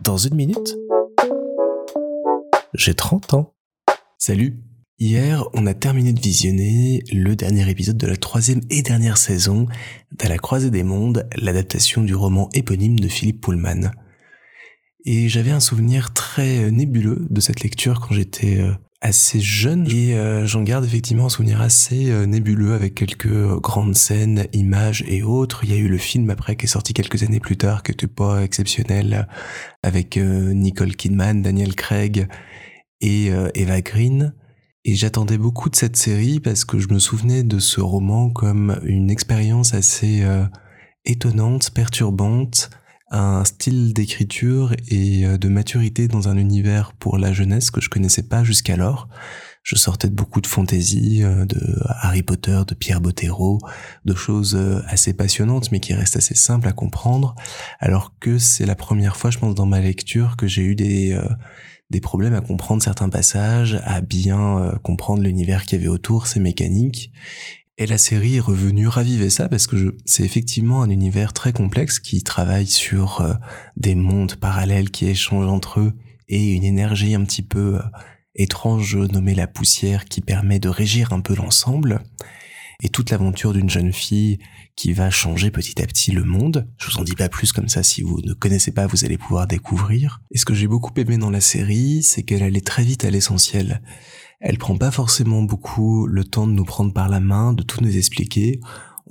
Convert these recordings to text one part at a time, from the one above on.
Dans une minute, j'ai 30 ans. Salut Hier, on a terminé de visionner le dernier épisode de la troisième et dernière saison d'À la croisée des mondes, l'adaptation du roman éponyme de Philippe Pullman. Et j'avais un souvenir très nébuleux de cette lecture quand j'étais euh, assez jeune et euh, j'en garde effectivement un souvenir assez euh, nébuleux avec quelques euh, grandes scènes, images et autres. Il y a eu le film après qui est sorti quelques années plus tard qui était pas exceptionnel avec Nicole Kidman, Daniel Craig et Eva Green. Et j'attendais beaucoup de cette série parce que je me souvenais de ce roman comme une expérience assez étonnante, perturbante, un style d'écriture et euh, de maturité dans un univers pour la jeunesse que je connaissais pas jusqu'alors. Je sortais de beaucoup de fantaisie, euh, de Harry Potter, de Pierre Bottero, de choses euh, assez passionnantes mais qui restent assez simples à comprendre, alors que c'est la première fois, je pense, dans ma lecture que j'ai eu des des problèmes à comprendre certains passages, à bien comprendre l'univers qu'il y avait autour, ses mécaniques, et la série est revenue raviver ça parce que c'est effectivement un univers très complexe qui travaille sur euh, des mondes parallèles qui échangent entre eux et une énergie un petit peu euh, étrange nommée la poussière qui permet de régir un peu l'ensemble. Et toute l'aventure d'une jeune fille qui va changer petit à petit le monde. Je vous en dis pas plus comme ça, si vous ne connaissez pas, vous allez pouvoir découvrir. Et ce que j'ai beaucoup aimé dans la série, c'est qu'elle allait très vite à l'essentiel. Elle prend pas forcément beaucoup le temps de nous prendre par la main, de tout nous expliquer.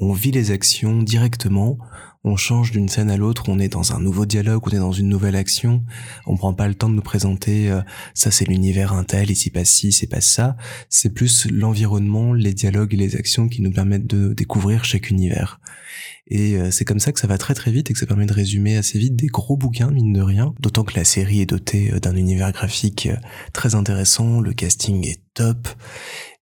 On vit les actions directement, on change d'une scène à l'autre, on est dans un nouveau dialogue, on est dans une nouvelle action, on prend pas le temps de nous présenter euh, ça c'est l'univers intel, ici passe ci, c'est pas ça, c'est plus l'environnement, les dialogues et les actions qui nous permettent de découvrir chaque univers. Et euh, c'est comme ça que ça va très très vite et que ça permet de résumer assez vite des gros bouquins, mine de rien. D'autant que la série est dotée euh, d'un univers graphique très intéressant, le casting est top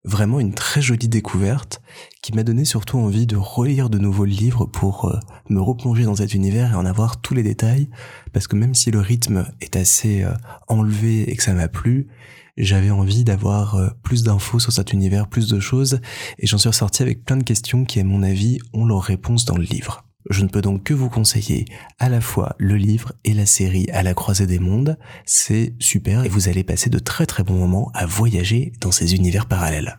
vraiment une très jolie découverte qui m'a donné surtout envie de relire de nouveaux livres pour euh, me replonger dans cet univers et en avoir tous les détails parce que même si le rythme est assez euh, enlevé et que ça m'a plu, j'avais envie d'avoir euh, plus d'infos sur cet univers, plus de choses et j'en suis ressorti avec plein de questions qui à mon avis ont leur réponse dans le livre. Je ne peux donc que vous conseiller à la fois le livre et la série à la croisée des mondes. C'est super et vous allez passer de très très bons moments à voyager dans ces univers parallèles.